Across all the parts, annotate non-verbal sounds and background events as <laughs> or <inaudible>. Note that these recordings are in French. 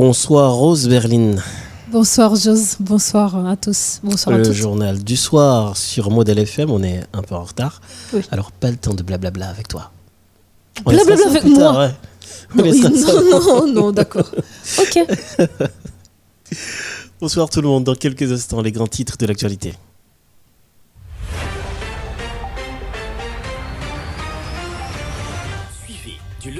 Bonsoir Rose Berlin. Bonsoir Jose, bonsoir à tous. Bonsoir le à journal du soir sur Model FM, on est un peu en retard. Oui. Alors pas le temps de blablabla avec toi. Blablabla laissera ça avec moi tard, ouais. <laughs> On Oui, non, non, non, d'accord. Ok. <laughs> Bonsoir tout le monde, dans quelques instants les grands titres de l'actualité.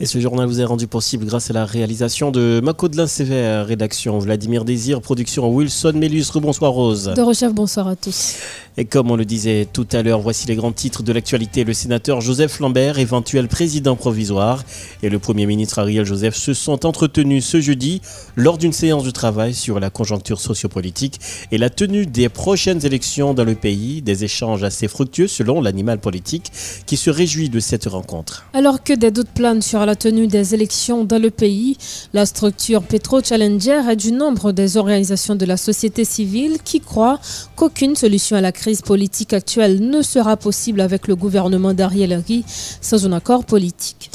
Et ce journal vous est rendu possible grâce à la réalisation de Macaudelin Sévère, rédaction Vladimir Désir, production Wilson Mélus. Bonsoir Rose. De Rochef, bonsoir à tous. Et comme on le disait tout à l'heure, voici les grands titres de l'actualité. Le sénateur Joseph Lambert, éventuel président provisoire, et le Premier ministre Ariel Joseph se sont entretenus ce jeudi lors d'une séance de travail sur la conjoncture sociopolitique et la tenue des prochaines élections dans le pays. Des échanges assez fructueux selon l'animal politique qui se réjouit de cette rencontre. Alors que des doutes planent sur la tenue des élections dans le pays, la structure Petro Challenger est du nombre des organisations de la société civile qui croient qu'aucune solution à la crise politique actuelle ne sera possible avec le gouvernement d'Ariel Henry sans un accord politique.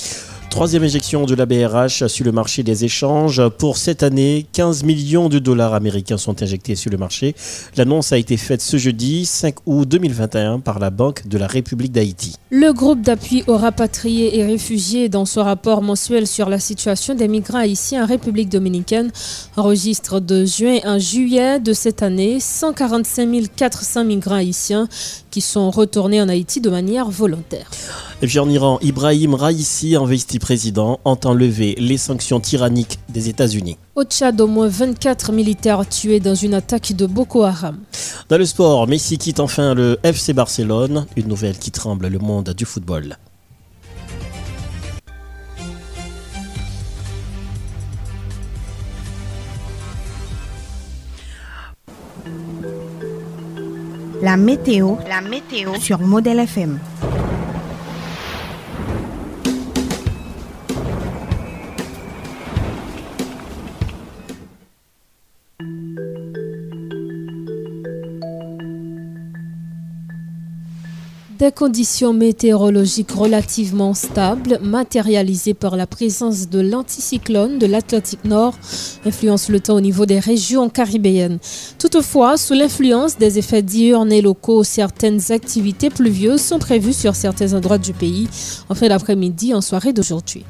Troisième éjection de la BRH sur le marché des échanges. Pour cette année, 15 millions de dollars américains sont injectés sur le marché. L'annonce a été faite ce jeudi 5 août 2021 par la Banque de la République d'Haïti. Le groupe d'appui aux rapatriés et réfugiés, dans son rapport mensuel sur la situation des migrants haïtiens en République dominicaine, enregistre de juin à juillet de cette année 145 400 migrants haïtiens qui sont retournés en Haïti de manière volontaire. Et puis en Iran, Ibrahim Raïssi, investi président, entend lever les sanctions tyranniques des États-Unis. Au Tchad, au moins 24 militaires tués dans une attaque de Boko Haram. Dans le sport, Messi quitte enfin le FC Barcelone, une nouvelle qui tremble le monde du football. La météo, la météo sur Modèle FM. Des conditions météorologiques relativement stables, matérialisées par la présence de l'anticyclone de l'Atlantique Nord, influencent le temps au niveau des régions caribéennes. Toutefois, sous l'influence des effets diurnes et locaux, certaines activités pluvieuses sont prévues sur certains endroits du pays en fin d'après-midi, en soirée d'aujourd'hui.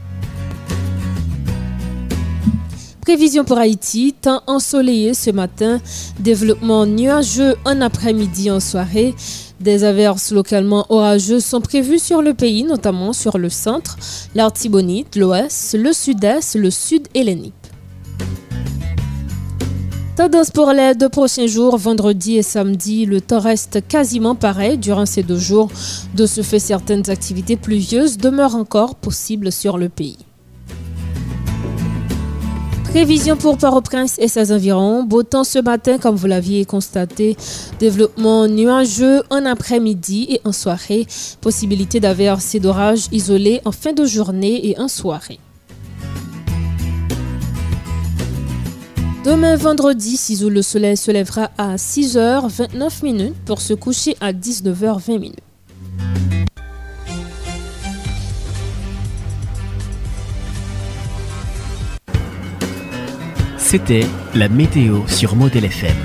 Prévision pour Haïti, temps ensoleillé ce matin, développement nuageux en après-midi en soirée. Des averses localement orageuses sont prévues sur le pays, notamment sur le centre, l'Artibonite, l'Ouest, le Sud-Est, le Sud et les Nippes. Tendance pour les deux prochains jours, vendredi et samedi, le temps reste quasiment pareil durant ces deux jours. De ce fait, certaines activités pluvieuses demeurent encore possibles sur le pays. Prévision pour Port-au-Prince et ses environs. Beau temps ce matin, comme vous l'aviez constaté. Développement nuageux en après-midi et en soirée. Possibilité d'averses et d'orages isolés en fin de journée et en soirée. Demain vendredi, 6 août, le soleil se lèvera à 6h29 minutes pour se coucher à 19h20 C'était la météo sur Model FM.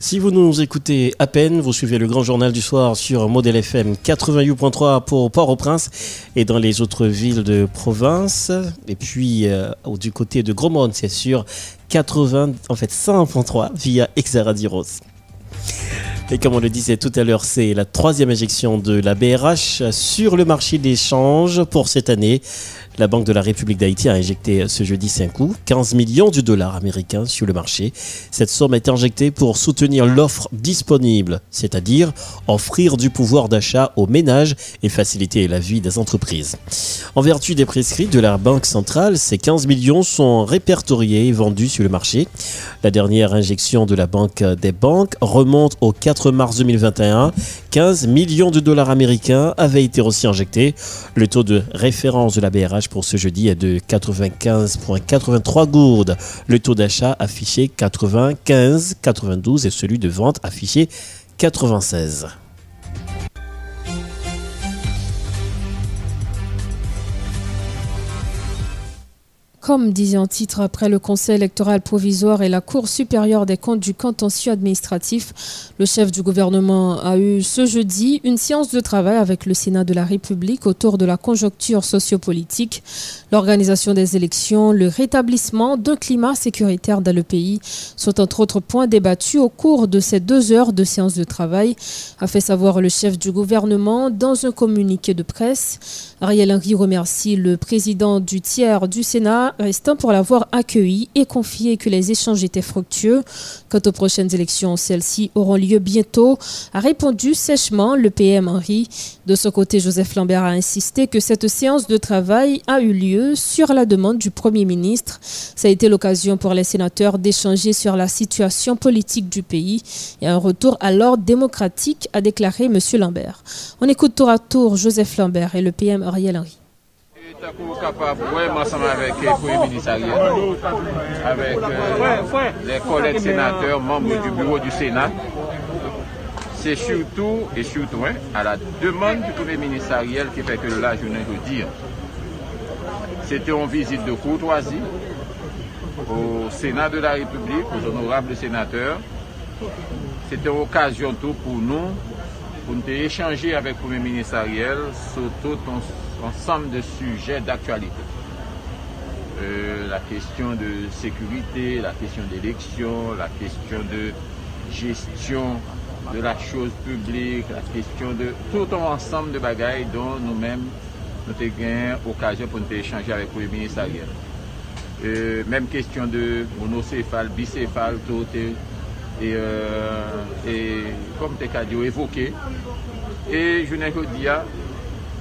Si vous nous écoutez à peine, vous suivez le grand journal du soir sur Model FM 88.3 pour Port-au-Prince et dans les autres villes de province. Et puis euh, du côté de Grosmont, c'est sur 80, en fait 100.3 via Exaradiros. Et comme on le disait tout à l'heure, c'est la troisième injection de la BRH sur le marché des changes pour cette année. La Banque de la République d'Haïti a injecté ce jeudi 5 coups 15 millions de dollars américains sur le marché. Cette somme été injectée pour soutenir l'offre disponible, c'est-à-dire offrir du pouvoir d'achat aux ménages et faciliter la vie des entreprises. En vertu des prescrits de la Banque centrale, ces 15 millions sont répertoriés et vendus sur le marché. La dernière injection de la Banque des banques remonte au 4 mars 2021. 15 millions de dollars américains avaient été aussi injectés. Le taux de référence de la BRH pour ce jeudi est de 95,83 gourdes. Le taux d'achat affiché 95,92 et celui de vente affiché 96. Comme disait en titre, après le Conseil électoral provisoire et la Cour supérieure des comptes du contentieux administratif, le chef du gouvernement a eu ce jeudi une séance de travail avec le Sénat de la République autour de la conjoncture sociopolitique, l'organisation des élections, le rétablissement d'un climat sécuritaire dans le pays sont entre autres points débattus au cours de ces deux heures de séance de travail, a fait savoir le chef du gouvernement dans un communiqué de presse. Ariel Henry remercie le président du tiers du Sénat restant pour l'avoir accueilli et confié que les échanges étaient fructueux. Quant aux prochaines élections, celles-ci auront lieu bientôt, a répondu sèchement le PM Henry. De son côté, Joseph Lambert a insisté que cette séance de travail a eu lieu sur la demande du Premier ministre. Ça a été l'occasion pour les sénateurs d'échanger sur la situation politique du pays et un retour à l'ordre démocratique, a déclaré M. Lambert. On écoute tour à tour Joseph Lambert et le PM Ariel Henry. Takou kapab wè masan avèk pou ministaryen, avèk lè kolèk sénateur, membre du bureau du Sénat. C'est surtout, et surtout, à la demande du premier ministériel qui fait que là, je viens de dire, c'était une visite de courtoisie au Sénat de la République, aux honorables sénateurs. C'était une occasion tout pour nous, pour nous échanger avec le premier ministériel sur tout ensemble de sujets d'actualité. Euh, la question de sécurité, la question d'élection, la question de gestion de la chose publique, la question de tout un ensemble de bagailles dont nous-mêmes nous avons gagné occasion pour nous échanger avec le ministre euh, même question de monocéphale, bicéphale, tout et, euh, et comme tu as évoqué. Et je n'ai que dire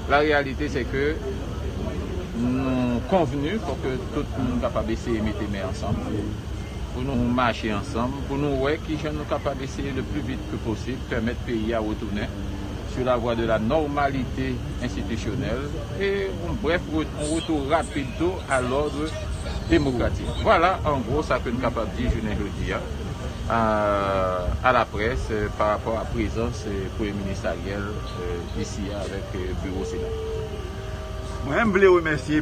la réalité, c'est que nous convenu pour que tout le monde soit capable d'essayer de mettre les mains ensemble, pour nous marcher ensemble, pour nous voir qui sommes capables d'essayer le plus vite que possible, permettre le pays à retourner sur la voie de la normalité institutionnelle et bref, un retour rapide à l'ordre démocratique. Voilà en gros ça que nous sommes capables de dire, je n'ai dire a la pres par rapport a euh, prezons pou e ministeriel disi euh, ya avèk euh, bureau Sénat. Mwen mble remersiye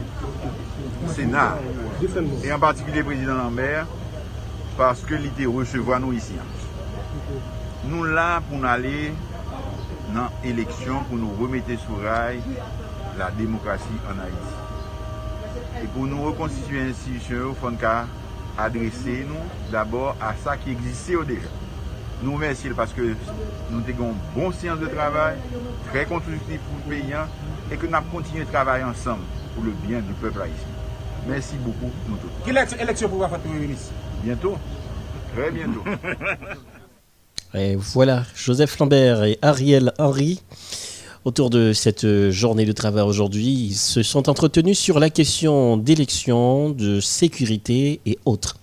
Sénat e an patikile prezident Lambert paske li te resevo an nou isi an. Nou la pou nou ale nan eleksyon pou nou remete sou ray la demokrasi an Haiti. E pou nou rekonstituye institisyon ou fon ka adresser nous d'abord à ça qui existait déjà. Nous remercions parce que nous avons une bonne séance de travail, très constructif pour le pays hein, et que nous avons continué de travailler ensemble pour le bien du peuple haïtien. Merci beaucoup, nous tous. Quelle élection pour faire Premier ministre? Bientôt, très bientôt. <laughs> et voilà, Joseph Lambert et Ariel Henry autour de cette journée de travail aujourd'hui, ils se sont entretenus sur la question d'élection, de sécurité et autres.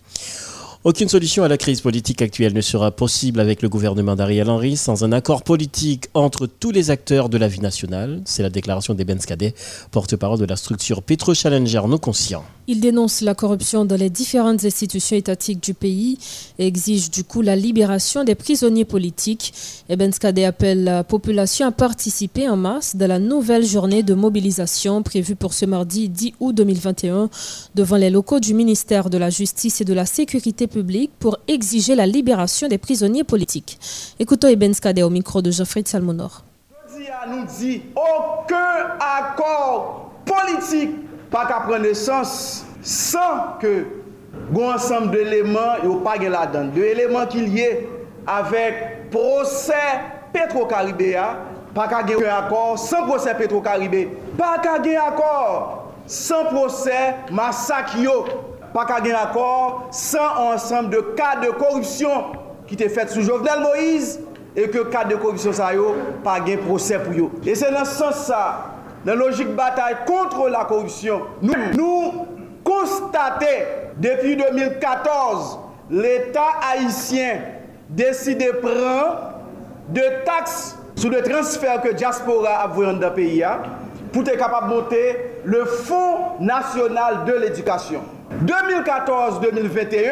Aucune solution à la crise politique actuelle ne sera possible avec le gouvernement d'Ariel Henry sans un accord politique entre tous les acteurs de la vie nationale. C'est la déclaration des Cadet, porte-parole de la structure Petro Challenger Non Conscient. Il dénonce la corruption dans les différentes institutions étatiques du pays et exige du coup la libération des prisonniers politiques. Et Benskade appelle la population à participer en masse dans la nouvelle journée de mobilisation prévue pour ce mardi 10 août 2021 devant les locaux du ministère de la Justice et de la Sécurité pour exiger la libération des prisonniers politiques. Écoutons Eben au micro de Geoffrey Salmonor. nous dit aucun accord politique pas qu'à prendre naissance sans que un ensemble d'éléments et pas là-dedans, d'éléments qui liés avec Prosè Petro-Karibé Pa ka gen akor San prosè Petro-Karibé Pa ka gen akor San prosè Masak yo pa ka gen akor san ansam de ka de korupsyon ki te fet sou Jovenel Moïse e ke ka de korupsyon sa yo pa gen prosè pou yo. E se nan sens sa, nan logik batay kontre la korupsyon, nou, nou konstate depi 2014 l'Etat Haitien deside pran de taks sou de transfer ke diaspora avoyan da peyi ya pou te kapab monte le Fonds National de l'Education. 2014-2021,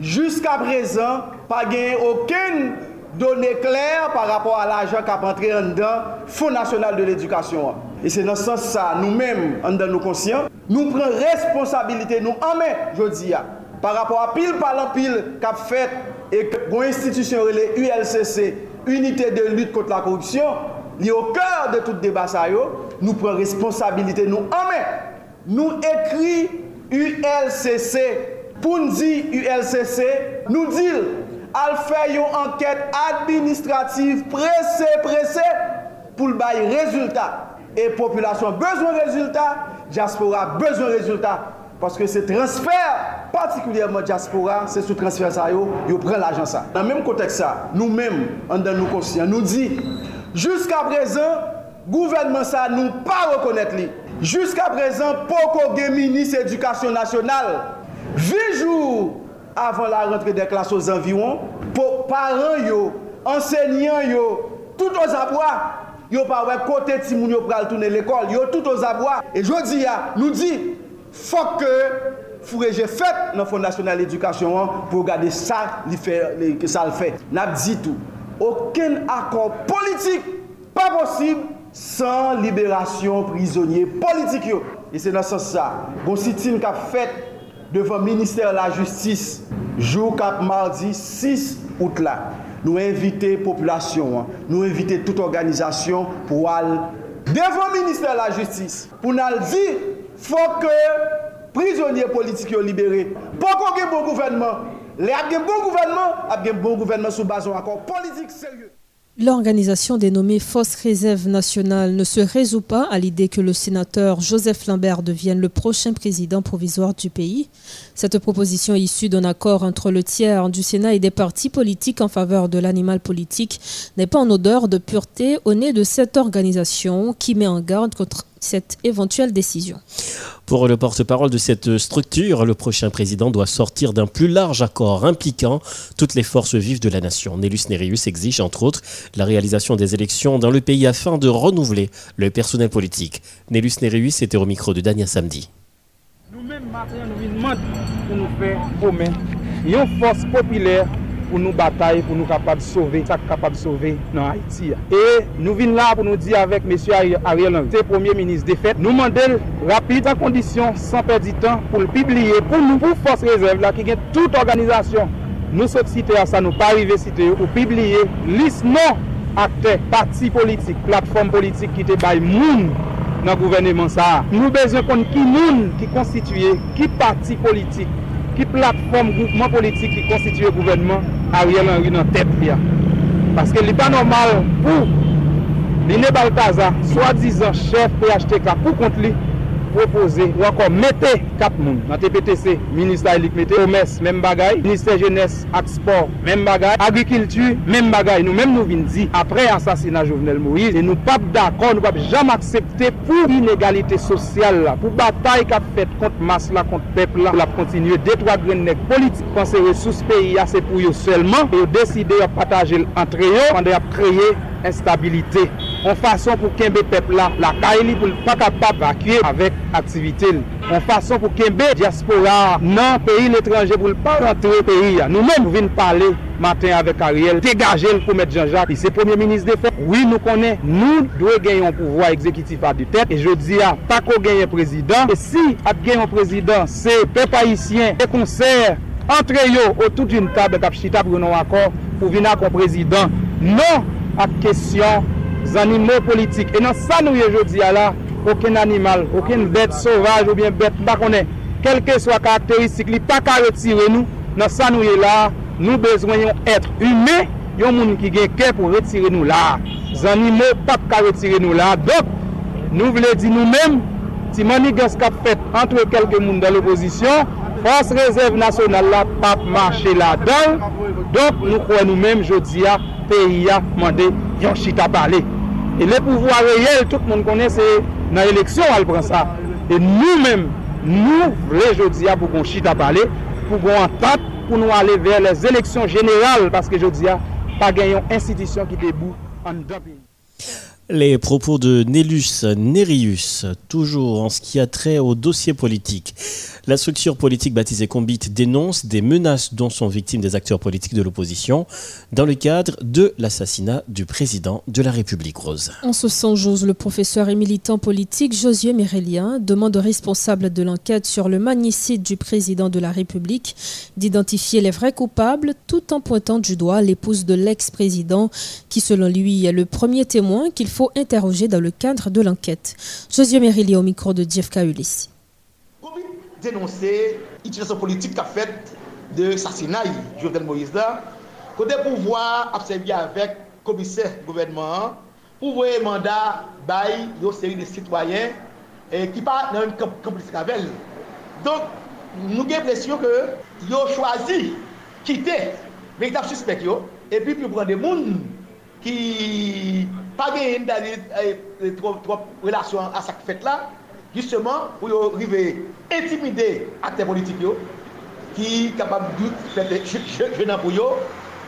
jusqu'à présent, pas gagné aucune donnée claire par rapport à l'argent qui a rentré en dedans Fonds national de l'éducation. Et c'est dans ce sens ça, nous-mêmes, en dans nos conscients, nous prenons responsabilité, nous en main, je dis, par rapport à pile par la pile qu'a fait et que bon, institution les ULCC, unité de lutte contre la corruption, li au cœur de tout débat ça nous prenons responsabilité, nous en main, nous écrit ULCC, pou nou di ULCC, nou dil al fè yon anket administrativ presè presè pou l bay rezultat. E populasyon bezwen rezultat diaspora bezwen rezultat. Paske se transfer partikulyèman diaspora se sou transfer sa yo yo pren l'ajan sa nan menm kontek sa nou menm an dan nou konsyen nou di jiska prezen, gouvernement sa nou pa rekonnet li Juska prezant, poko gen minis edukasyon nasyonal, vijou avan la rentre de klas ou zanviron, pou paran yo, ensegnan yo, tout ou zabwa, yo pa wè kote timoun yo pral toune l'ekol, yo tout ou zabwa. E jodi ya, nou di, fok ke fureje fèt nan fondasyonal edukasyon an, pou gade sa li fè, li, sa l fè. Nap di tou, oken akon politik pa posib, san liberasyon prizonye politik yo. E se nan san sa, gonsitin kap fet devan Ministèr la Justis, jou kap mardi 6 out la. Nou invite populasyon, nou invite tout organizasyon pou al devan Ministèr la Justis. Pou nan di, fò ke prizonye politik yo libere. Pò kon gen bon gouvenman, le ap gen bon gouvenman, ap gen bon gouvenman sou bazon akon politik serye. L'organisation dénommée Force Réserve Nationale ne se résout pas à l'idée que le sénateur Joseph Lambert devienne le prochain président provisoire du pays. Cette proposition issue d'un accord entre le tiers du Sénat et des partis politiques en faveur de l'animal politique n'est pas en odeur de pureté au nez de cette organisation qui met en garde contre cette éventuelle décision. Pour le porte-parole de cette structure, le prochain président doit sortir d'un plus large accord impliquant toutes les forces vives de la nation. Nélus Nereus exige entre autres la réalisation des élections dans le pays afin de renouveler le personnel politique. Nélus Nereus était au micro de Dania samedi. Nous-mêmes, nous demandons pour nous faire une force populaire pou nou batay, pou nou kapab sove, sa kapab sove nan Haiti. E nou vin la pou nou di avèk M. Ariel Henry, se premier ministre de fèt, nou mandel rapide an kondisyon, san perdi tan, pou l'pibliye, pou nou pou fos rezerv la ki gen tout organizasyon. Nou sot site a sa, nou pa rive site yo, pou pibliye lis non akte, parti politik, platform politik ki te bay moun nan gouvernement sa. Nou bezon kon ki moun ki konstituye, ki parti politik, ki platform goupman politik ki konstituye gouvenman Ariel Henry nan tep li a. Paske li pa normal pou li ne baltaza, swa dizan chef PHTK pou kont li, propose ou akon mette kap moun. Nan TPTC, Ministè Elik Mete, Komès, mèm bagay, Ministè Jeunesse ak Sport, mèm bagay, Agrikulture, mèm bagay, nou mèm nou vin di apre ansasina Jovenel Moïse, nou pap dakon, nou pap jam aksepte pou inegalité sosyal la, pou batay kap fet kont mas la, kont pep la, pou la kontinye detwa grennek politik, panse resous peyi ya se pou yo selman, yo deside yo pataje l entre yo, pande yo ap kreye instabilite. an fason pou kenbe pepla la kaeli pou pa kapap vakye avèk aktivite l. An fason pou kenbe diaspora nan peyi l'étranger pou pa rentre peyi ya. Nou mèm vin pale matin avèk Ariel, degaje l pou met Jean-Jacques. Se premier ministre de fond, oui nou konè, nou dwe genyon pouvoi ekzekitif a di tèt. E je di a, pa ko genyon prezident. E si ap genyon prezident, se pe païsien, se konser, entre yo ou tout un tab kap chita pou nou akor pou vin akon prezident. Non ap kesyon zanimo politik. E nan sa nou ye jodi ala, oken animal, oken bet sovaj ou bien bet bakone, kelke swa karakteristik li pa ka retire nou, nan sa nou ye la, nou bezwen yon etre hume, yon moun ki gen ke pou retire nou la. Zanimo pap ka retire nou la. Dok, nou vle di nou men, ti mani gas kap fet antre kelke moun dan l'oposisyon, Fos rezerv nasyonal la pap manche la dal, donk nou kwen nou menm jodi ya, peyi ya mande yon chita pale. E le pouvoi reyel, tout moun konen se nan eleksyon al pran sa. E nou menm, nou vle jodi ya pou kon chita pale, pou kon antat pou nou ale ver les eleksyon general, paske jodi ya, pa gen yon institisyon ki debou an dan. Les propos de Nélus Nérius, toujours en ce qui a trait au dossier politique. La structure politique baptisée Combit dénonce des menaces dont sont victimes des acteurs politiques de l'opposition dans le cadre de l'assassinat du président de la République rose. En ce sens, j'ose le professeur et militant politique Josué Mérélien demande aux responsables de l'enquête sur le magnicide du président de la République d'identifier les vrais coupables tout en pointant du doigt l'épouse de l'ex-président qui selon lui est le premier témoin qu'il faut interroger dans le cadre de l'enquête. Josué Mérélien au micro de Jeff Ulissi dénoncer l'utilisation politique qu'a faite de Sassinaï, Jovenel Moïse là, côté pouvoir observer avec le commissaire gouvernement pour voir mandat bail une série de citoyens et qui pas dans une complicité avec Donc, nous avons l'impression que ils ont choisi quitter véritable suspect et puis pour prendre des gens qui pas de trop, trop relation à cette fête là justement pour arriver à intimider les acteurs politiques qui sont capables de faire des pour eux,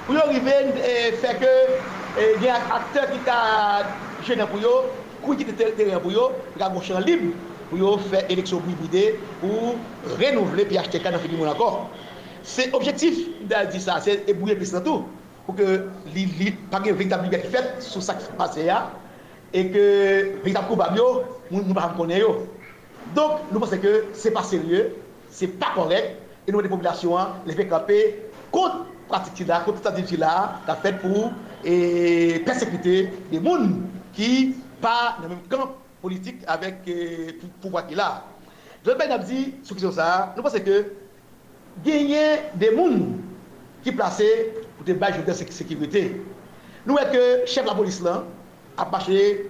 pour arriver à faire que les acteurs qui sont gênants pour eux, qui quittent le terrain pour eux, qui ont un champ libre pour faire élection bribidée pour renouveler acheter dans le encore. C'est objectif de dire ça, c'est ébrouiller plus tout pour que les pas de véritable liberté faite sur ce qui se passe et que véritable coupable nous ne pas. Donc, nous pensons que ce n'est pas sérieux, ce n'est pas correct, et nous, les populations, les fait camper contre pratique là, contre cette là, la fait pour et, persécuter les gens qui pas dans le même camp politique avec le euh, pouvoir qu'il a. Je vais dire, sur ça, nous pensons que gagner des gens qui placés pour des bases de sécurité. Nous, est que le chef de la police là, a marché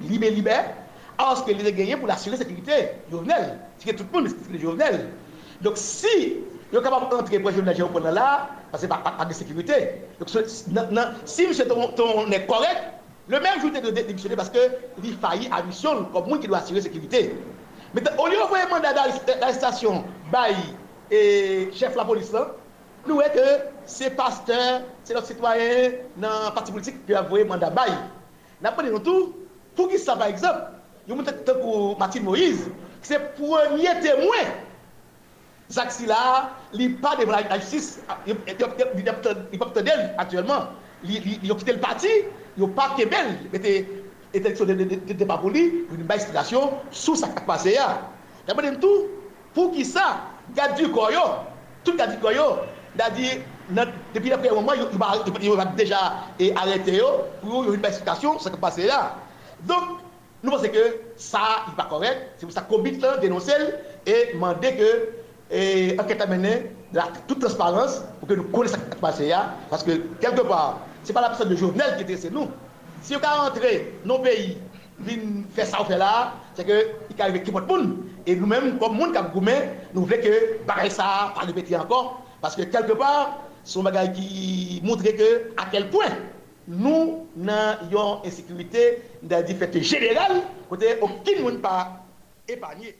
libre, libre, alors que les gagné pour assurer la sécurité, Jovenel. C'est tout le monde, c'est Jovenel. Donc si vous êtes capable d'entrer pour Jovenel pendant là, parce que pas, pas, de sécurité. Donc si ton, est correct, le même jour de démissionner parce qu'il faillit à mission comme monde qui doit assurer la sécurité. Mais au lieu d'envoyer un mandat d'arrestation, bail et chef de la police, nous voyons que c'est pasteur, c'est notre citoyen dans le parti politique qui a envoyé mandat bail. Nous avons tout, pour qui ça par exemple Yo mwen te pour Martin Moïse, c'est premier témoin. Zaxi là, il pas devant la justice, il pas d'elle actuellement. Il a quitté le parti, il n'a pas belle, était élection de débat pour lui, une bonne explication sur ce qui s'est passé. D'abord, tout, pour qui ça, garde du Koyo, tout garde du Koyo, c'est-à-dire, depuis le premier moment, il va déjà arrêté pour une explication ce qui passé là. Donc, nous pensons que ça n'est pas correct. C'est pour ça qu'on là, dénoncer et demander que l'enquête a mené toute transparence pour que nous connaissions ce qui passé. Parce que quelque part, ce n'est pas la personne de Jovenel qui intéresse nous. Si on a rentré dans nos pays, faire ça ou faire là, c'est qu'il arrive qui monde. Et nous-mêmes, comme monde qui nous voulons que pareil ça, pas répéter encore. Parce que quelque part, un bagage qui montre que à quel point nous n'avons insécurité dans des fêtes générales, côté aucun monde pas épargné.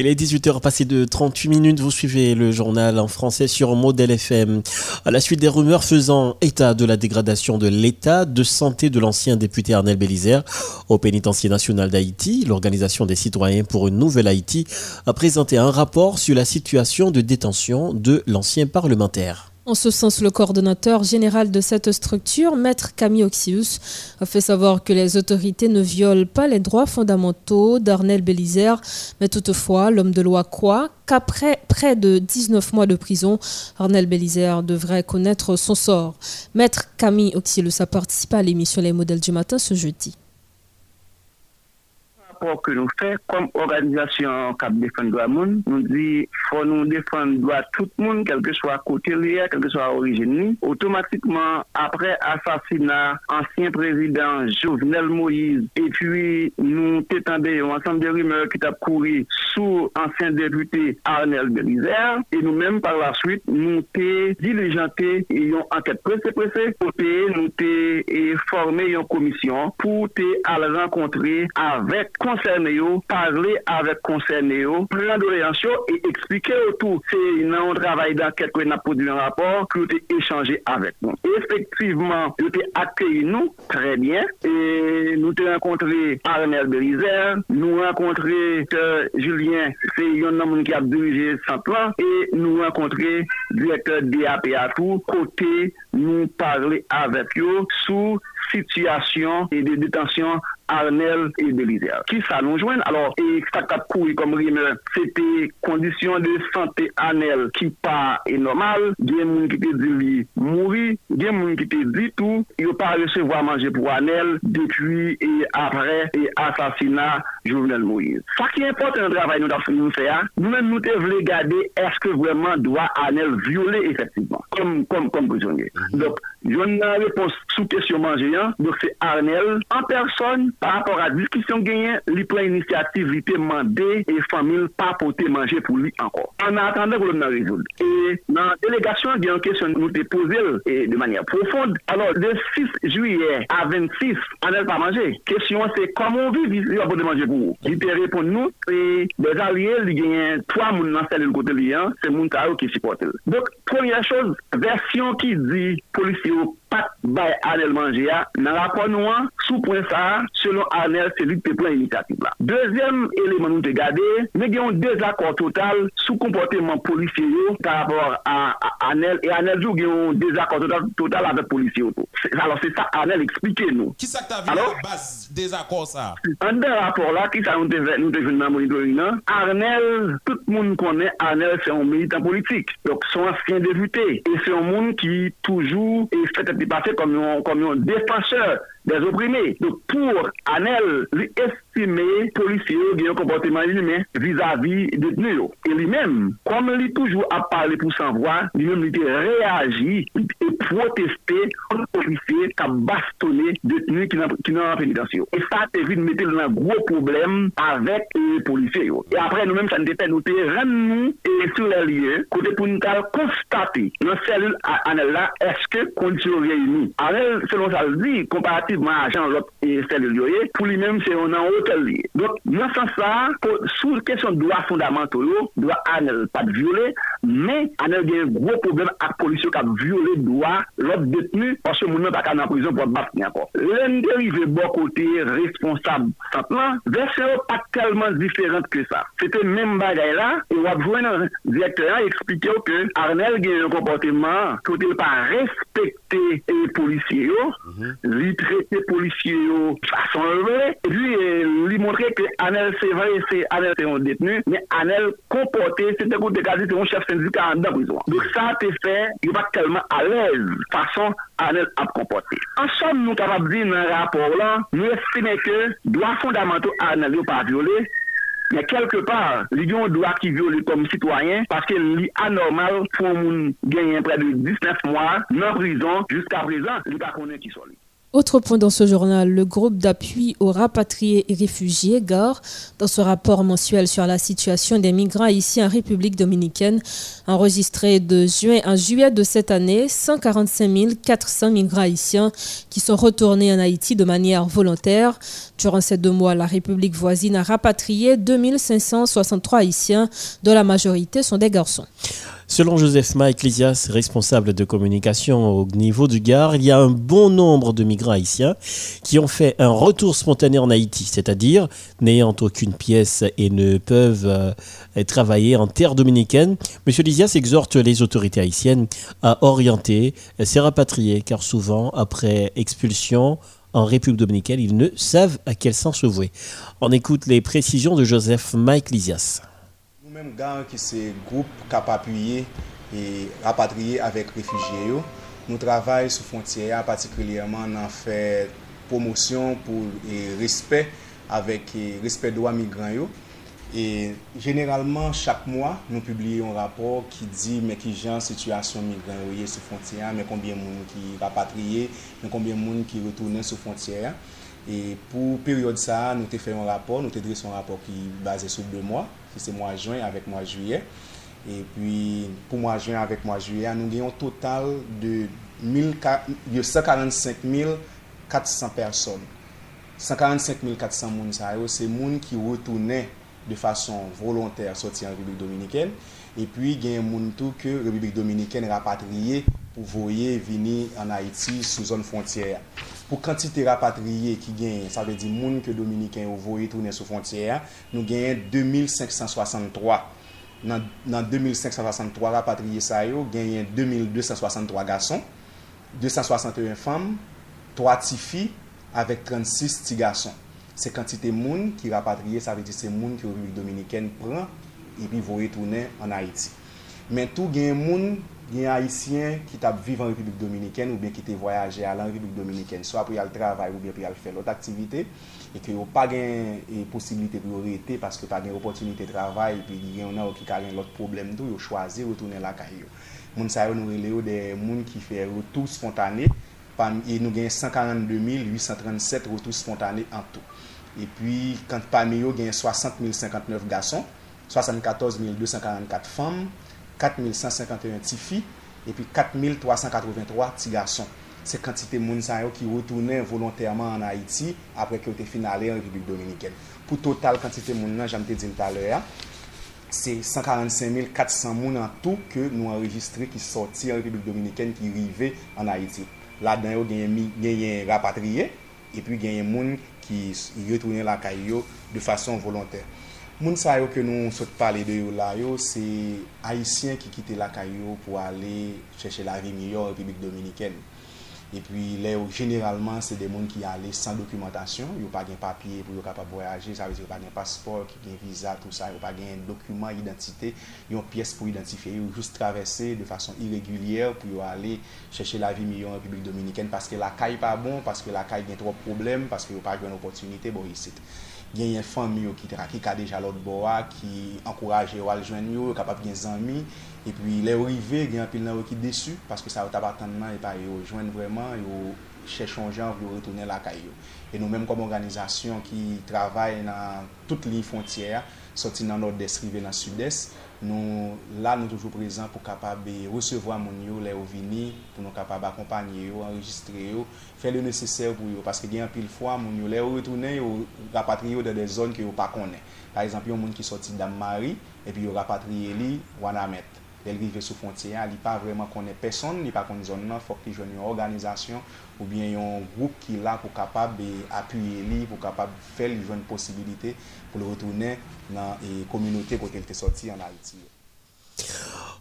Il est 18h passé de 38 minutes. Vous suivez le journal en français sur Modèle FM. À la suite des rumeurs faisant état de la dégradation de l'état de santé de l'ancien député Arnel Bélisère au pénitencier national d'Haïti, l'Organisation des citoyens pour une nouvelle Haïti a présenté un rapport sur la situation de détention de l'ancien parlementaire. En ce sens, le coordonnateur général de cette structure, Maître Camille Oxius, a fait savoir que les autorités ne violent pas les droits fondamentaux d'Arnel Bélisère, mais toutefois, l'homme de loi croit qu'après près de 19 mois de prison, Arnel Bélisère devrait connaître son sort. Maître Camille Oxius a participé à l'émission Les modèles du matin ce jeudi. Rapport que nous faisons comme organisation qui défend le monde, nous dit faut nous défendre droit tout le monde, quel que soit côté lié, quel que soit origine. Automatiquement, après assassinat, ancien président Jovenel Moïse, et puis nous t'étendons ensemble de rumeurs qui t'a couru sous ancien député Arnel Belizer, et nous-mêmes par la suite, nous t'ai diligenté et une enquête pressée pressée pour nous t'ai formé une commission pour aller rencontrer avec concerné yo, parler avec concerné yo, prendre et expliquer autour. C'est un travail d'enquête que nous avons produit un rapport que nous échangé avec nous. Effectivement, nous avons accueilli nous très bien et nous avons rencontré Arnel Belizer, nous avons rencontré Julien, c'est un homme qui a dirigé ce plan et nous avons rencontré le directeur DAP à tout côté, nous parler avec eux sous situation et de détention Arnel et Belizer. Qui ça nous joint? Alors, et ça a couru comme rumeur, c'était condition de santé Arnel qui pas est normal. Il y a des gens qui te dit mourir, il y a des gens qui te dit tout, il ne pas recevoir manger pour Arnel depuis et après et assassinat Jovenel Moïse. Ça qui est important dans le travail que nous faire, nous-mêmes nous devons garder est-ce que vraiment doit Arnel violer effectivement comme, comme, comme prisonnier. Donc, je n'ai réponse sous question manger, donc c'est Arnel en personne par rapport à la discussion gagnée, il prend l'initiative, il demandé et famille pas porter manger pour lui encore. En attendant que l'on résoudre. Et dans la délégation, il y a une question nous te posée de manière profonde. Alors, de 6 juillet à 26, on n'a pas mangé. Question, c'est comment on vit, il va pas manger pour vous. Il te répond nous, et les alliés, il y a trois personnes dans le côté lien, c'est Montao qui supporte. Donc, première chose, version qui dit policier pas bay Arnel manger dans rapport noir sous point ça selon Arnel c'est lui qui prend l'initiative là. Deuxième élément nous te garder nous avons deux accords total sous comportement policier par rapport à, Arnel. Et Arnel joue un désaccord total, total avec policier alors c'est ça Arnel expliquez nous qui ça t'a vu la base des accords ça? Un des rapports là qui ça nous nous devons dans monitoring Arnel tout le monde connaît Arnel c'est un militant politique. Donc son ancien député. Et c'est un monde qui toujours est fait di pase kom yon, yon defanseur des opprimés. Donc, pour Anel, lui estimer policier qui un comportement inhumain vis-à-vis des détenus. Et lui-même, comme lui toujours a parlé pour s'en voir, lui-même il a réagi et protesté contre les policiers qui a bastonné détenus qui n'ont pas pénitentiaire. Et ça, c'est vite mettre dans un gros problème avec les policiers. Et après, nous-mêmes, ça nous fait nous nous et sur les lieux, côté pour nous constater dans la cellule Anel là, est-ce que conditions réunies? Anel, selon ça dit, comparativement relativement agent l'autre et de pour lui-même c'est un hôtel lié. Donc dans ce sens là sous question de droits fondamentaux doit Anel pas violer mais Anel a un gros problème avec la police qui a violé droit l'autre détenu parce que mon pas en prison pour battre encore. L'un dérivé bon côté responsable simplement version pas tellement différente que ça. C'était même bagaille là et on va jouer un directeur expliquer que Arnel a un comportement côté pas respecter les policiers, mm -hmm les policiers façon et puis lui montrer que Anel c'est vrai c'est Anel c'est un détenu mais Anel comporté c'était pour dégager c'est un chef syndicat en prison donc ça te fait il va tellement à l'aise façon Anel a comporté. En somme nous capables de dire dans le rapport là nous estimons que droits fondamentaux Anel n'est pas violé mais quelque part, il y a un qui viole comme citoyen parce que est anormal pour gagner près de 19 mois en prison jusqu'à présent, il n'y a pas qui soit Autre point dans ce journal, le groupe d'appui aux rapatriés et réfugiés, GAR, dans ce rapport mensuel sur la situation des migrants ici en République dominicaine, enregistré de juin à juillet de cette année, 145 400 migrants haïtiens qui sont retournés en Haïti de manière volontaire. Durant ces deux mois, la République voisine a rapatrié 2563 haïtiens, dont la majorité sont des garçons. Selon Joseph Ma Ecclesias, responsable de communication au niveau du Gard, il y a un bon nombre de migrants haïtiens qui ont fait un retour spontané en Haïti, c'est-à-dire n'ayant aucune pièce et ne peuvent euh, travailler en terre dominicaine. Monsieur Lysias exhorte les autorités haïtiennes à orienter ces rapatriés, car souvent, après expulsion, en République dominicaine, ils ne savent à quel sens se vouer. On écoute les précisions de Joseph Mike Lysias. mèm gan ki se group kap apuye e rapatriye avèk refugye yo. Nou travay sou fontye ya patikrilyeman nan fè promosyon pou e respè avèk e respè doa migran yo. E generalman chak mwa nou publiye yon rapor ki di men ki jan situasyon migran yo ye sou fontye ya, men konbyen moun ki rapatriye, men konbyen moun ki retounen sou fontye ya. E pou peryode sa, nou te fè yon rapor, nou te dre son rapor ki base sou 2 mwa, ki se mwa jwen avèk mwa juyè. E pi pou mwa jwen avèk mwa juyè, nou genyon total de 145.400 person. 145.400 moun sa yo, se moun ki wotounè de fason volontèr soti an Republik Dominikèn. E pi genyon moun tou ke Republik Dominikèn rapatriye ou voye vini an Haiti sou zon fontyer. Pou kantite rapatriye ki genye, sa ve di moun ke Dominiken ou voye toune sou fontyer, nou genye 2563. Nan, nan 2563 rapatriye sa yo, genye 2263 gason, 261 fam, 3 ti fi, avek 36 ti gason. Se kantite moun ki rapatriye, sa ve di se moun ki Republik Dominiken pran, epi voye toune an Haiti. Men tou genye moun gen Haitien ki tap vive an Republik Dominikèn ou ben ki te voyaje al an Republik Dominikèn, so apri al travay ou ben pri al fè lot aktivite, e ki yo pa gen e posibilite pou yo rete paske pa gen opotunite travay, pi gen yon an ou ki ka gen lot problem tou, yo chwaze ou tounen la kay yo. Moun sa yo nou rele yo de moun ki fè rotou spontane, pan, e nou gen 142.837 rotou spontane an tou. E pi, kant pa me yo gen 60.059 gason, 74.244 fam, 4151 ti fi, epi 4383 ti gason. Se kantite moun sa yo ki wotounen volontèrman an Haiti apre ki yo te finalè an Republik Dominikèn. Pou total kantite moun nan, jante din talè ya, se 145.400 moun an tou ke nou enregistre ki soti an Republik Dominikèn ki rive an Haiti. La dan yo genyen genye rapatriye, epi genyen moun ki wotounen la kay yo de fason volontèr. Moun sa yo ke nou sot pale de yo la yo, se Haitien ki kite lakay yo pou ale chèche la vi miyo Republik Dominikèn. E pi le yo, generalman, se de moun ki ale san dokumentasyon, yo pa gen papye pou yo kapap voyaje, sa vezi yo pa gen paspor, ki gen viza, tout sa, yo pa gen dokumen, identite, yon piyes pou identifiye, yo jous travesse de fason iregulyer pou yo ale chèche la vi miyo Republik Dominikèn, paske la kay pa bon, paske la kay gen trop problem, paske yo pa gen opotunite, bo yisit. genyen fami yo ki tra, ki ka deja lot bo a, ki ankoraje yo aljwen yo, yo kapap gen zanmi, e pi le ou rive gen apil nan yo ki desu, paske sa yo tabatanman e pa yo jwen vreman, yo chèchon jan, yo retounen la kay yo. E nou menm kom organizasyon ki travay nan tout li fontyera, soti nan nord-est, rive nan sud-est, nou la nou toujou prezant pou kapab recevo a moun yo le ou vini, pou nou kapab akompanye yo, enregistre yo, fè le neseser pou yo, paske gen apil fwa moun yo le ou retounen yo, rapatri yo de de zon ki yo pa konen. Par exemple, yon moun ki soti Dammari, epi yo rapatri ye li, wana met. Del rive sou fontyen, li pa vreman konen peson, li pa konen zon nan, fok li jwen yon organizasyon ou bien yon group ki la pou kapab e apuye li, pou kapab fel jwen posibilite pou le retounen nan e kominote kote li te soti an Haiti.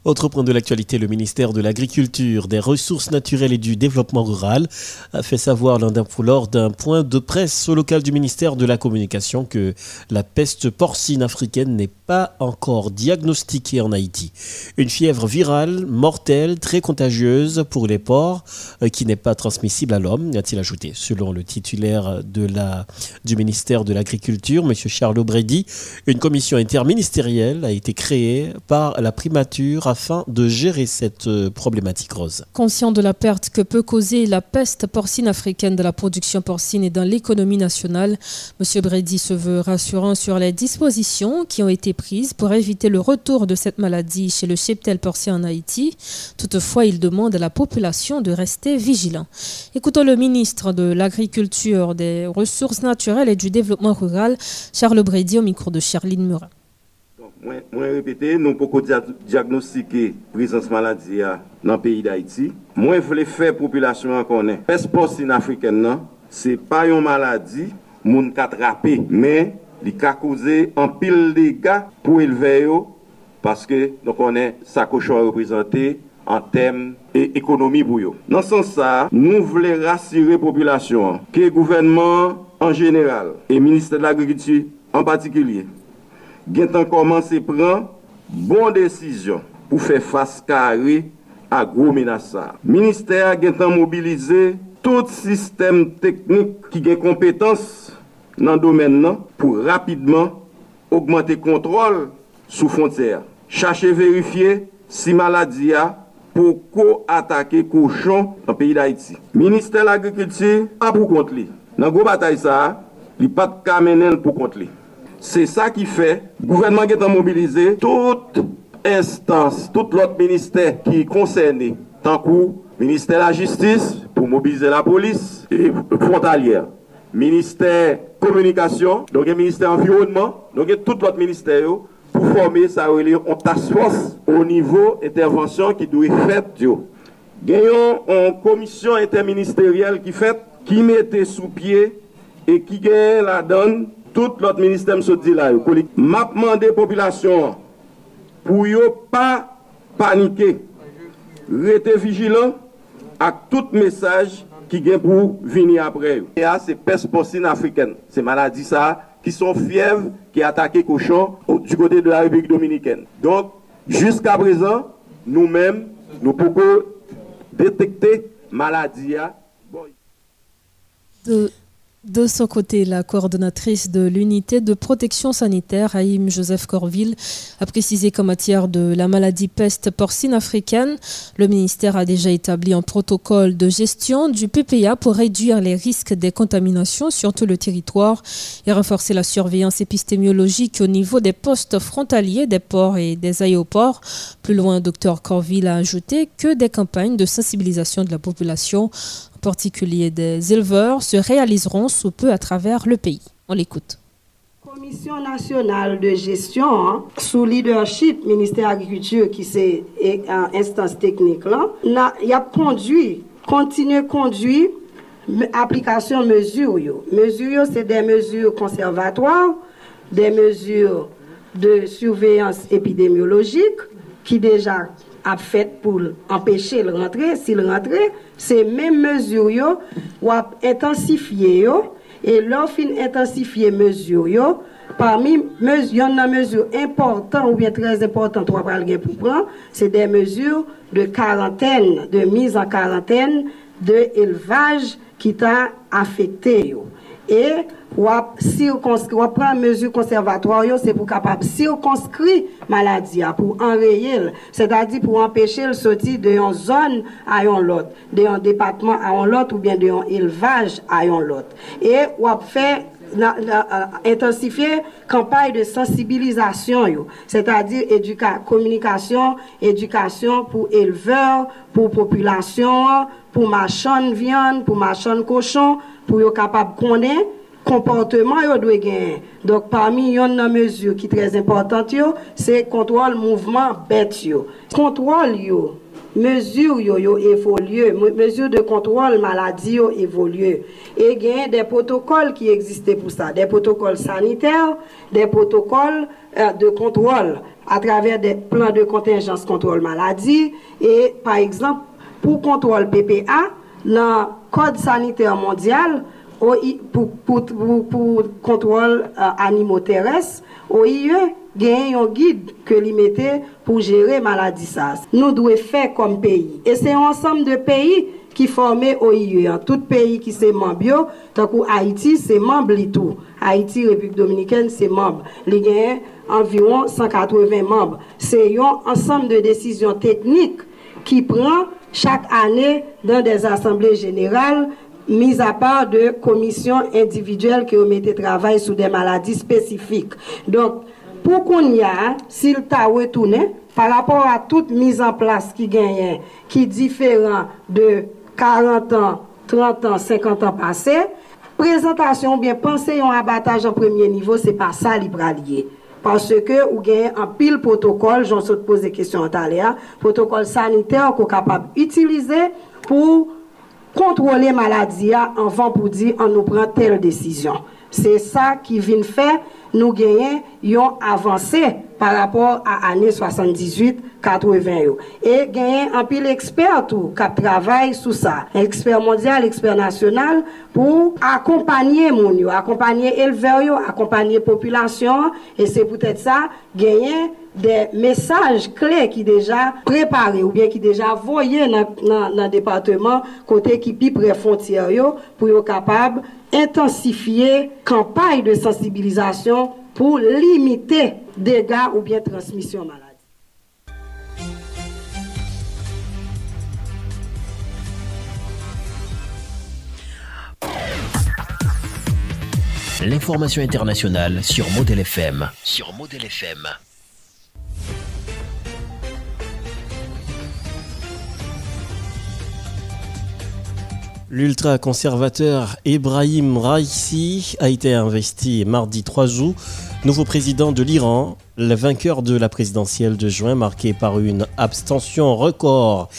Autre point de l'actualité, le ministère de l'Agriculture, des Ressources naturelles et du Développement rural a fait savoir lors d'un point de presse au local du ministère de la Communication que la peste porcine africaine n'est pas encore diagnostiquée en Haïti. Une fièvre virale, mortelle, très contagieuse pour les porcs, euh, qui n'est pas transmissible à l'homme, a-t-il ajouté. Selon le titulaire du ministère de l'Agriculture, M. Charles Brady, une commission interministérielle a été créée par la primature afin de gérer cette euh, problématique rose. Conscient de la perte que peut causer la peste porcine africaine de la production porcine et dans l'économie nationale, M. Brady se veut rassurant sur les dispositions qui ont été prises pour éviter le retour de cette maladie chez le cheptel porcien en Haïti. Toutefois, il demande à la population de rester vigilant. Écoutons le ministre de l'Agriculture, des Ressources naturelles et du Développement rural, Charles Brady, au micro de Charline Murat. Mwen repete, nou poko diagnostike prezans maladi ya nan peyi d'Haïti. Mwen vle fè populasyon an konen. Pespos sin Afriken nan, se pa yon maladi moun katrape. Men, li ka kouze an pil dega pou elve yo. Paske nou konen sa koshon reprezentè an tem e ekonomi pou yo. Nan san sa, nou vle rassire populasyon. Ke gouvenman an general, e minister de l'agriculture an patikilye. gen tan koman se pran bon desisyon pou fe fas kare a gro menasa. Ministèr gen tan mobilize tout sistem teknik ki gen kompetans nan domen nan pou rapidman augmente kontrol sou fontyer. Chache verifiye si maladi a pou ko atake kouchon an peyi d'Haïti. Ministèr l'agrikulti a pou kont li. Nan gro batay sa, li pat kamenen pou kont li. Se sa ki fe, gouvernement gen tan mobilize tout instance, tout lot minister ki konsene, tankou minister la justice pou mobilize la polis et frontalier, minister komunikasyon, donke minister environnement, donke tout lot minister yo pou forme sa ou li yon task force ou nivou intervensyon ki dou yon fet yo. Genyon yon komisyon interministeriel ki fet, ki mette sou pie e ki gen la don tout lot minister mse di la yo. Mapman de populasyon pou yo pa panike, rete vijilan ak tout mesaj ki gen pou vini apre yo. E a se pesposin afriken, se maladi sa, ki son fiev ki atake kouchon du kote de la Republik Dominiken. Donk, jiska prezan, nou men, nou pouko detekte maladi ya. De... De son côté, la coordonnatrice de l'unité de protection sanitaire, Haïm Joseph Corville, a précisé qu'en matière de la maladie peste porcine africaine, le ministère a déjà établi un protocole de gestion du PPA pour réduire les risques des contaminations sur tout le territoire et renforcer la surveillance épistémiologique au niveau des postes frontaliers des ports et des aéroports. Plus loin, Dr Corville a ajouté que des campagnes de sensibilisation de la population particulier des éleveurs se réaliseront sous peu à travers le pays. On l'écoute. Commission nationale de gestion, hein, sous leadership ministère de l'Agriculture, qui c'est instance technique, là, il a conduit, continue conduire application mesures. Mesures, c'est des mesures conservatoires, des mesures de surveillance épidémiologique qui déjà a fait pour empêcher le rentrer. S'il rentre, ces mêmes mesures yo, ou intensifier yo, et l'offre intensifier mesures parmi mesures, il y a mesures importantes ou bien très importantes pour prendre, c'est des mesures de quarantaine, de mise en quarantaine, de élevage qui t'a affecté E wap pran mezu konservatorio se pou kapap sirkonskri maladi ya pou enreye l. Se ta di pou empeshe l soti de yon zon a yon lot, de yon depatman a yon lot ou bien de yon elvaj a yon lot. E wap fe on fait intensifier campagne de sensibilisation, c'est-à-dire communication, éducation pour éleveurs, pour population, pour marchands de viande, pour marchands de cochon, pour être capable de connaître comportement yo doit gagner. Donc parmi nan mesure qui très importante c'est contrôle mouvement bête yo. Contrôle yo mesure yo yo de contrôle maladie yo évolue. Et il y a des protocoles qui existent pour ça, des protocoles sanitaires, des protocoles euh, de contrôle à travers des plans de contingence contrôle maladie. Et par exemple pour contrôle PPA, le code sanitaire mondial, pour, pour, pour, contrôle euh, animaux terrestres, OIE gagne un guide que limité pour gérer maladie ça. Nous devons faire comme pays. Et c'est un ensemble de pays qui forment OIE. Tout pays qui c'est membre, tant que Haïti c'est membre tout. Haïti, République Dominicaine, c'est membre. Les gagnants, environ 180 membres. C'est un ensemble de décisions techniques qui prend chaque année dans des assemblées générales mis à part de commissions individuelles qui ont été travail sur des maladies spécifiques. Donc, pour qu'on y a, s'il t'a retourné, par rapport à toute mise en place qui gagne, qui est différent de 40 ans, 30 ans, 50 ans passés, présentation bien penser un abattage en premier niveau, c'est pas ça libralier. Parce que ou gagne un pile protocole, j'en saute poser des questions à protocole sanitaire qu'on capable d'utiliser pour contrôler maladie avant pour dire on nous prend telle décision. C'est ça qui vient faire nou genyen yon avansè par rapport a anè 78-80 yo. E genyen anpil ekspert ou kap travay sou sa. Ekspert mondial, ekspert nasyonal pou akompanyen moun yo, akompanyen elver yo, akompanyen populasyon. E se pou tèt sa genyen de mesaj kle ki deja prepare ou bien ki deja voye nan, nan, nan departement kote ki pi pre fontyer yo pou yo kapab intensifier campagne de sensibilisation pour limiter dégâts ou bien transmission maladie. L'information internationale sur Model FM. Sur Model FM. L'ultra-conservateur Ebrahim Raisi a été investi mardi 3 août, nouveau président de l'Iran, le vainqueur de la présidentielle de juin marquée par une abstention record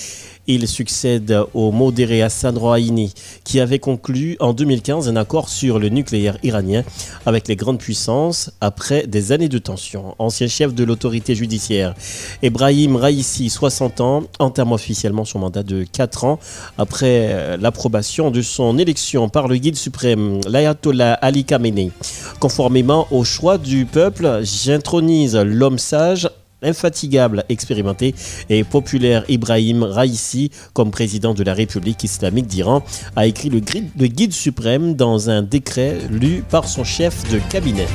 il succède au modéré Hassan Rouhani, qui avait conclu en 2015 un accord sur le nucléaire iranien avec les grandes puissances après des années de tension. Ancien chef de l'autorité judiciaire, Ebrahim Raisi, 60 ans, entame officiellement son mandat de 4 ans après l'approbation de son élection par le guide suprême, l'ayatollah Ali Khamenei. Conformément au choix du peuple, j'intronise l'homme sage infatigable, expérimenté et populaire Ibrahim Raisi comme président de la République islamique d'Iran a écrit le guide suprême dans un décret lu par son chef de cabinet.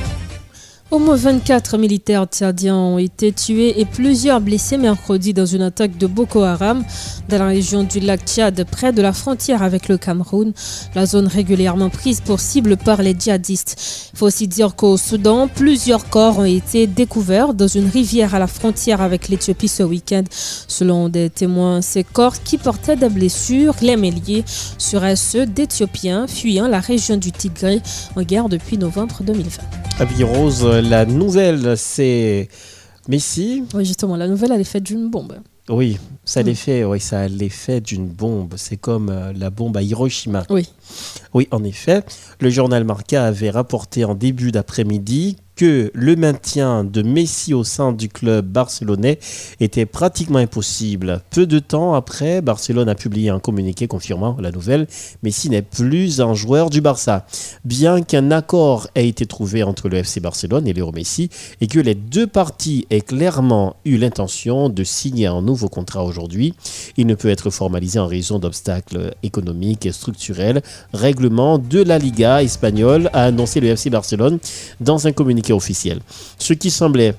Au moins 24 militaires tchadiens ont été tués et plusieurs blessés mercredi dans une attaque de Boko Haram dans la région du lac Tchad, près de la frontière avec le Cameroun, la zone régulièrement prise pour cible par les djihadistes. Il faut aussi dire qu'au Soudan, plusieurs corps ont été découverts dans une rivière à la frontière avec l'Éthiopie ce week-end. Selon des témoins, ces corps qui portaient des blessures, les méliers, seraient ceux d'Éthiopiens fuyant la région du Tigré en guerre depuis novembre 2020. Rose, la nouvelle, c'est Messi. Oui, justement, la nouvelle a l'effet d'une bombe. Oui, ça a mm. l'effet, oui, ça a l'effet d'une bombe. C'est comme euh, la bombe à Hiroshima. Oui. Oui, en effet. Le journal Marca avait rapporté en début d'après-midi que le maintien de Messi au sein du club barcelonais était pratiquement impossible. Peu de temps après, Barcelone a publié un communiqué confirmant la nouvelle. Messi n'est plus un joueur du Barça. Bien qu'un accord ait été trouvé entre le FC Barcelone et Léo Messi et que les deux parties aient clairement eu l'intention de signer un nouveau contrat aujourd'hui, il ne peut être formalisé en raison d'obstacles économiques et structurels. Règlement de la Liga espagnole a annoncé le FC Barcelone dans un communiqué officiel. Ce qui semblait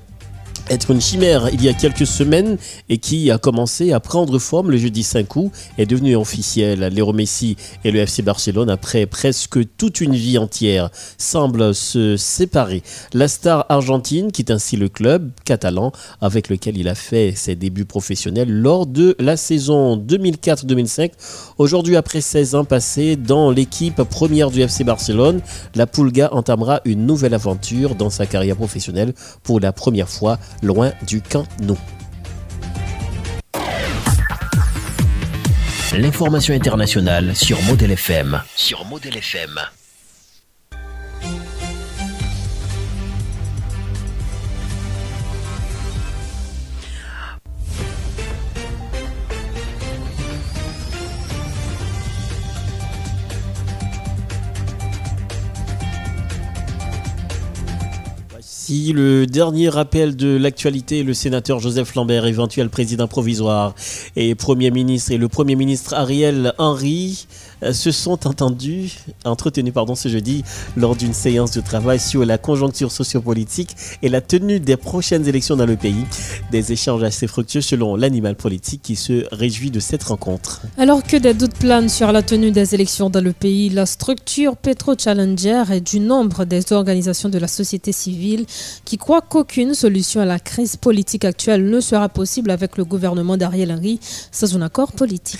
être une chimère il y a quelques semaines et qui a commencé à prendre forme le jeudi 5 août est devenu officiel. Léo Messi et le FC Barcelone, après presque toute une vie entière, semblent se séparer. La star argentine quitte ainsi le club catalan avec lequel il a fait ses débuts professionnels lors de la saison 2004-2005. Aujourd'hui, après 16 ans passés dans l'équipe première du FC Barcelone, la Pulga entamera une nouvelle aventure dans sa carrière professionnelle pour la première fois loin du camp Nou. L'information internationale sur Model FM. Sur Model FM. Le dernier rappel de l'actualité. Le sénateur Joseph Lambert, éventuel président provisoire et premier ministre, et le premier ministre Ariel Henry se sont entendus, entretenus pardon, ce jeudi lors d'une séance de travail sur la conjoncture sociopolitique et la tenue des prochaines élections dans le pays. Des échanges assez fructueux selon l'animal politique qui se réjouit de cette rencontre. Alors que des doutes planent sur la tenue des élections dans le pays, la structure Petro Challenger et du nombre des organisations de la société civile qui croient qu'aucune solution à la crise politique actuelle ne sera possible avec le gouvernement d'Ariel Henry sans un accord politique.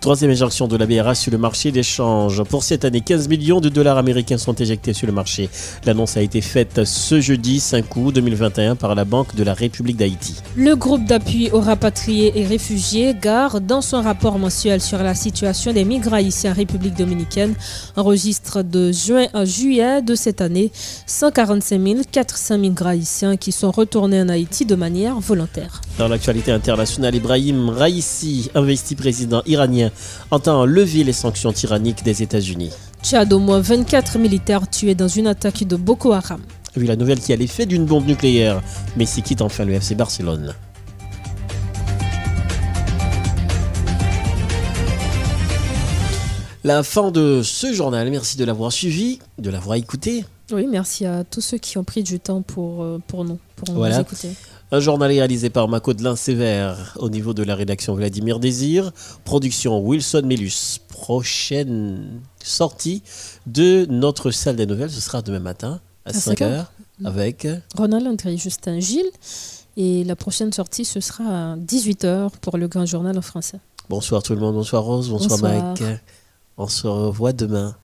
Troisième injonction de la BRH sur le marché d'échange. Pour cette année, 15 millions de dollars américains sont éjectés sur le marché. L'annonce a été faite ce jeudi 5 août 2021 par la Banque de la République d'Haïti. Le groupe d'appui aux rapatriés et réfugiés, GAR, dans son rapport mensuel sur la situation des migrants haïtiens en République dominicaine, enregistre de juin à juillet de cette année 145 400 migrants haïtiens qui sont retournés en Haïti de manière volontaire. Dans l'actualité internationale, Ibrahim Raisi, investi président iranien, entend lever les sanctions tyranniques des États-Unis. Tchad, au moins 24 militaires tués dans une attaque de Boko Haram. Oui, la nouvelle qui a l'effet d'une bombe nucléaire. Messi quitte enfin le FC Barcelone. La fin de ce journal. Merci de l'avoir suivi, de l'avoir écouté. Oui, merci à tous ceux qui ont pris du temps pour, euh, pour nous, pour nous écouter. Un journal réalisé par Macodelin Sévère au niveau de la rédaction Vladimir Désir. Production Wilson Melus. Prochaine sortie de notre salle des nouvelles, ce sera demain matin à, 5h avec Ronald André Justin Gilles. Et la prochaine sortie, ce sera à 18h pour le Grand Journal en français. Bonsoir tout le monde, bonsoir Rose, bonsoir, bonsoir. Mike. On se revoit demain.